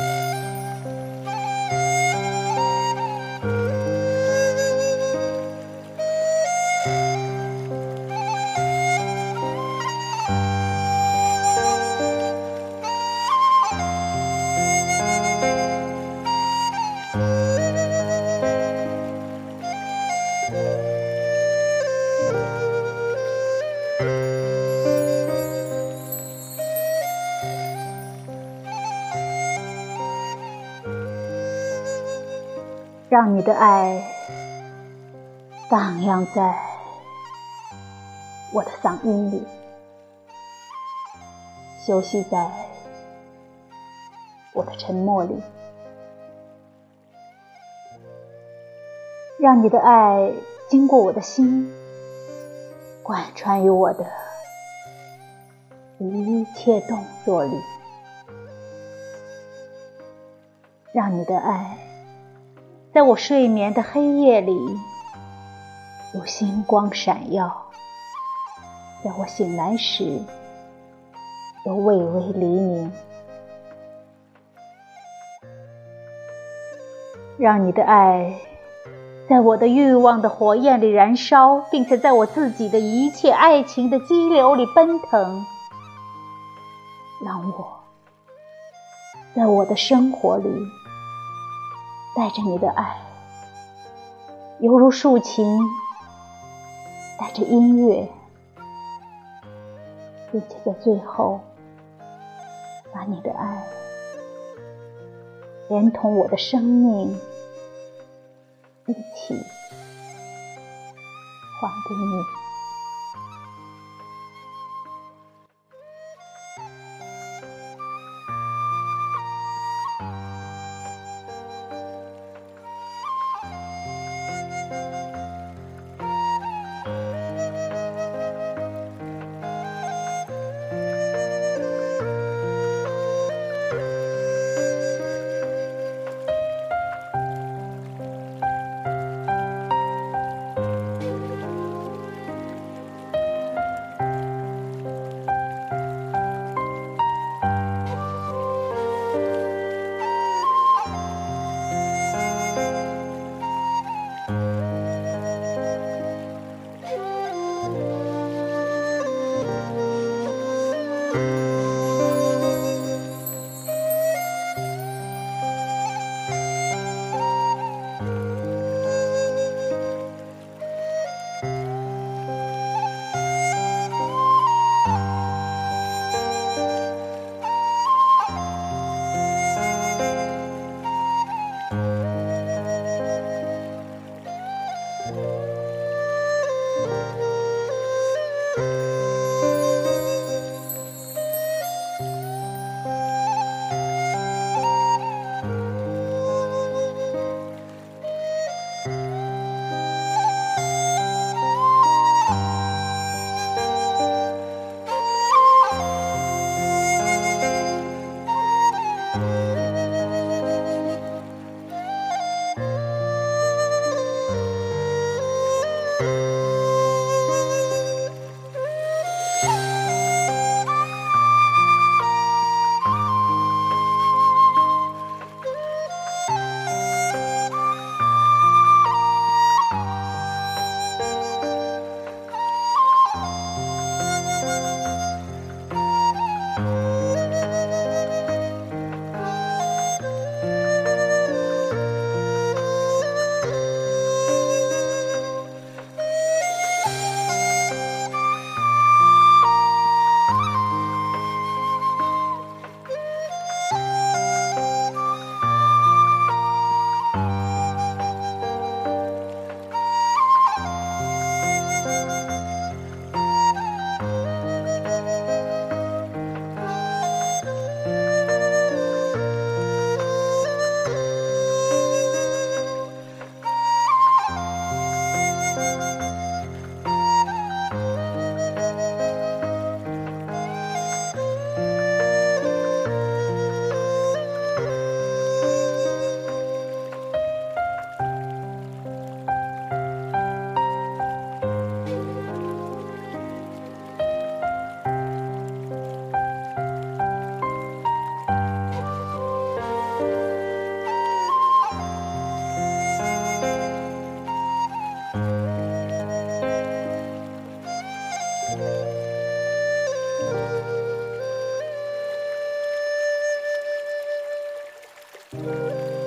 Música 让你的爱荡漾在我的嗓音里，休息在我的沉默里。让你的爱经过我的心，贯穿于我的一切动作里。让你的爱。在我睡眠的黑夜里，有星光闪耀；在我醒来时，有微微黎明。让你的爱在我的欲望的火焰里燃烧，并且在我自己的一切爱情的激流里奔腾。让我在我的生活里。带着你的爱，犹如竖琴，带着音乐，并且在最后，把你的爱连同我的生命一起还给你。Música